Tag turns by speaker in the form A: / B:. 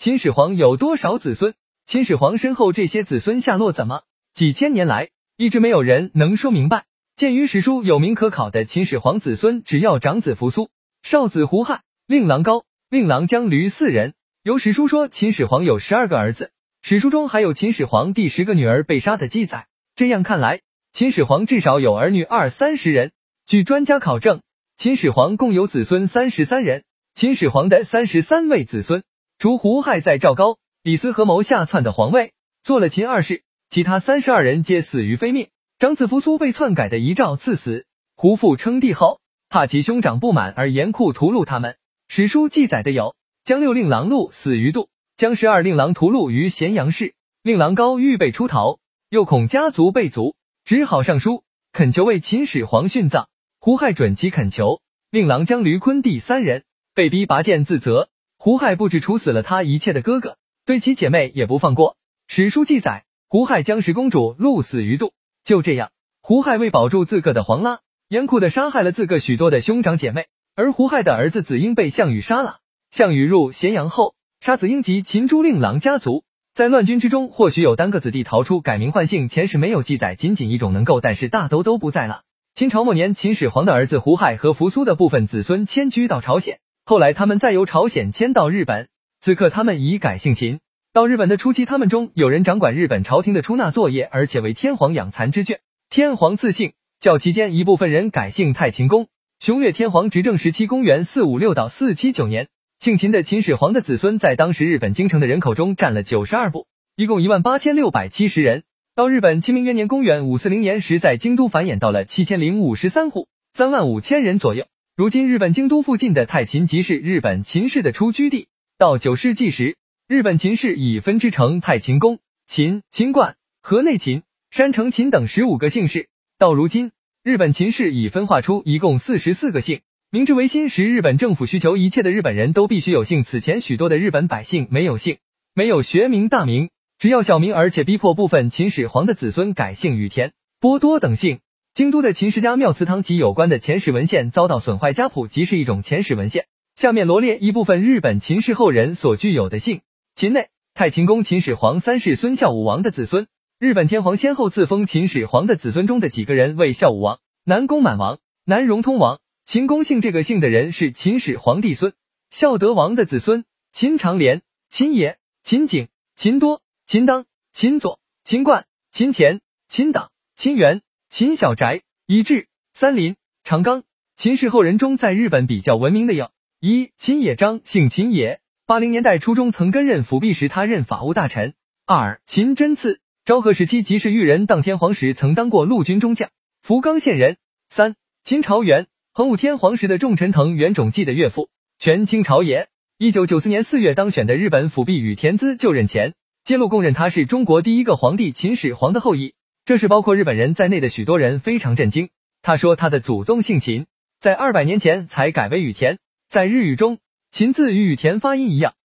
A: 秦始皇有多少子孙？秦始皇身后这些子孙下落怎么？几千年来一直没有人能说明白。鉴于史书有名可考的秦始皇子孙，只要长子扶苏，少子胡亥，令郎高，令郎姜驴四人。有史书说秦始皇有十二个儿子，史书中还有秦始皇第十个女儿被杀的记载。这样看来，秦始皇至少有儿女二三十人。据专家考证，秦始皇共有子孙三十三人。秦始皇的三十三位子孙，除胡亥在赵高、李斯合谋下篡的皇位，做了秦二世，其他三十二人皆死于非命。长子扶苏被篡改的遗诏赐死，胡父称帝后，怕其兄长不满而严酷屠戮他们。史书记载的有：江六令郎禄死于度，江十二令郎屠戮于咸阳市，令郎高预备出逃，又恐家族被族，只好上书恳求为秦始皇殉葬。胡亥准其恳求，令郎将驴坤弟三人被逼拔剑自责。胡亥不止处死了他一切的哥哥，对其姐妹也不放过。史书记载，胡亥将十公主戮死于度。就这样，胡亥为保住自个的皇拉，严酷的杀害了自个许多的兄长姐妹。而胡亥的儿子子婴被项羽杀了。项羽入咸阳后，杀子婴及秦诸令郎家族。在乱军之中，或许有单个子弟逃出，改名换姓，前世没有记载，仅仅一种能够，但是大都都不在了。秦朝末年，秦始皇的儿子胡亥和扶苏的部分子孙迁居到朝鲜，后来他们再由朝鲜迁到日本，此刻他们已改姓秦。到日本的初期，他们中有人掌管日本朝廷的出纳作业，而且为天皇养蚕之眷。天皇赐姓，较期间一部分人改姓太秦公。雄越天皇执政时期，公元四五六到四七九年，姓秦的秦始皇的子孙在当时日本京城的人口中占了九十二部，一共一万八千六百七十人。到日本清明元年，公元五四零年时，在京都繁衍到了七千零五十三户，三万五千人左右。如今日本京都附近的太秦即是日本秦氏的出居地。到九世纪时。日本秦氏已分支成太秦宫、秦、秦观、河内秦、山城秦等十五个姓氏。到如今，日本秦氏已分化出一共四十四个姓。明治维新时，日本政府需求一切的日本人都必须有姓。此前许多的日本百姓没有姓，没有学名大名，只要小名，而且逼迫部分秦始皇的子孙改姓羽田、波多等姓。京都的秦氏家庙祠堂及有关的前史文献遭到损坏，家谱即是一种前史文献。下面罗列一部分日本秦氏后人所具有的姓。秦内太秦公秦始皇三世孙孝武王的子孙，日本天皇先后赐封秦始皇的子孙中的几个人为孝武王、南宫满王、南荣通王。秦公姓这个姓的人是秦始皇帝孙孝德王的子孙，秦长连、秦野、秦景、秦多、秦当、秦左、秦冠、秦前、秦党、秦元、秦小宅、以至、三林、长冈。秦氏后人中，在日本比较闻名的有：一秦野章，姓秦野。八零年代初中曾跟任辅弼时，他任法务大臣。二秦真次，昭和时期即是裕仁当天皇时，曾当过陆军中将，福冈县人。三秦朝元，桓武天皇时的重臣藤原种纪的岳父，权倾朝野。一九九四年四月当选的日本辅弼与田资就任前，揭露供认他是中国第一个皇帝秦始皇的后裔，这是包括日本人在内的许多人非常震惊。他说他的祖宗姓秦，在二百年前才改为羽田，在日语中。秦字与羽田发音一样，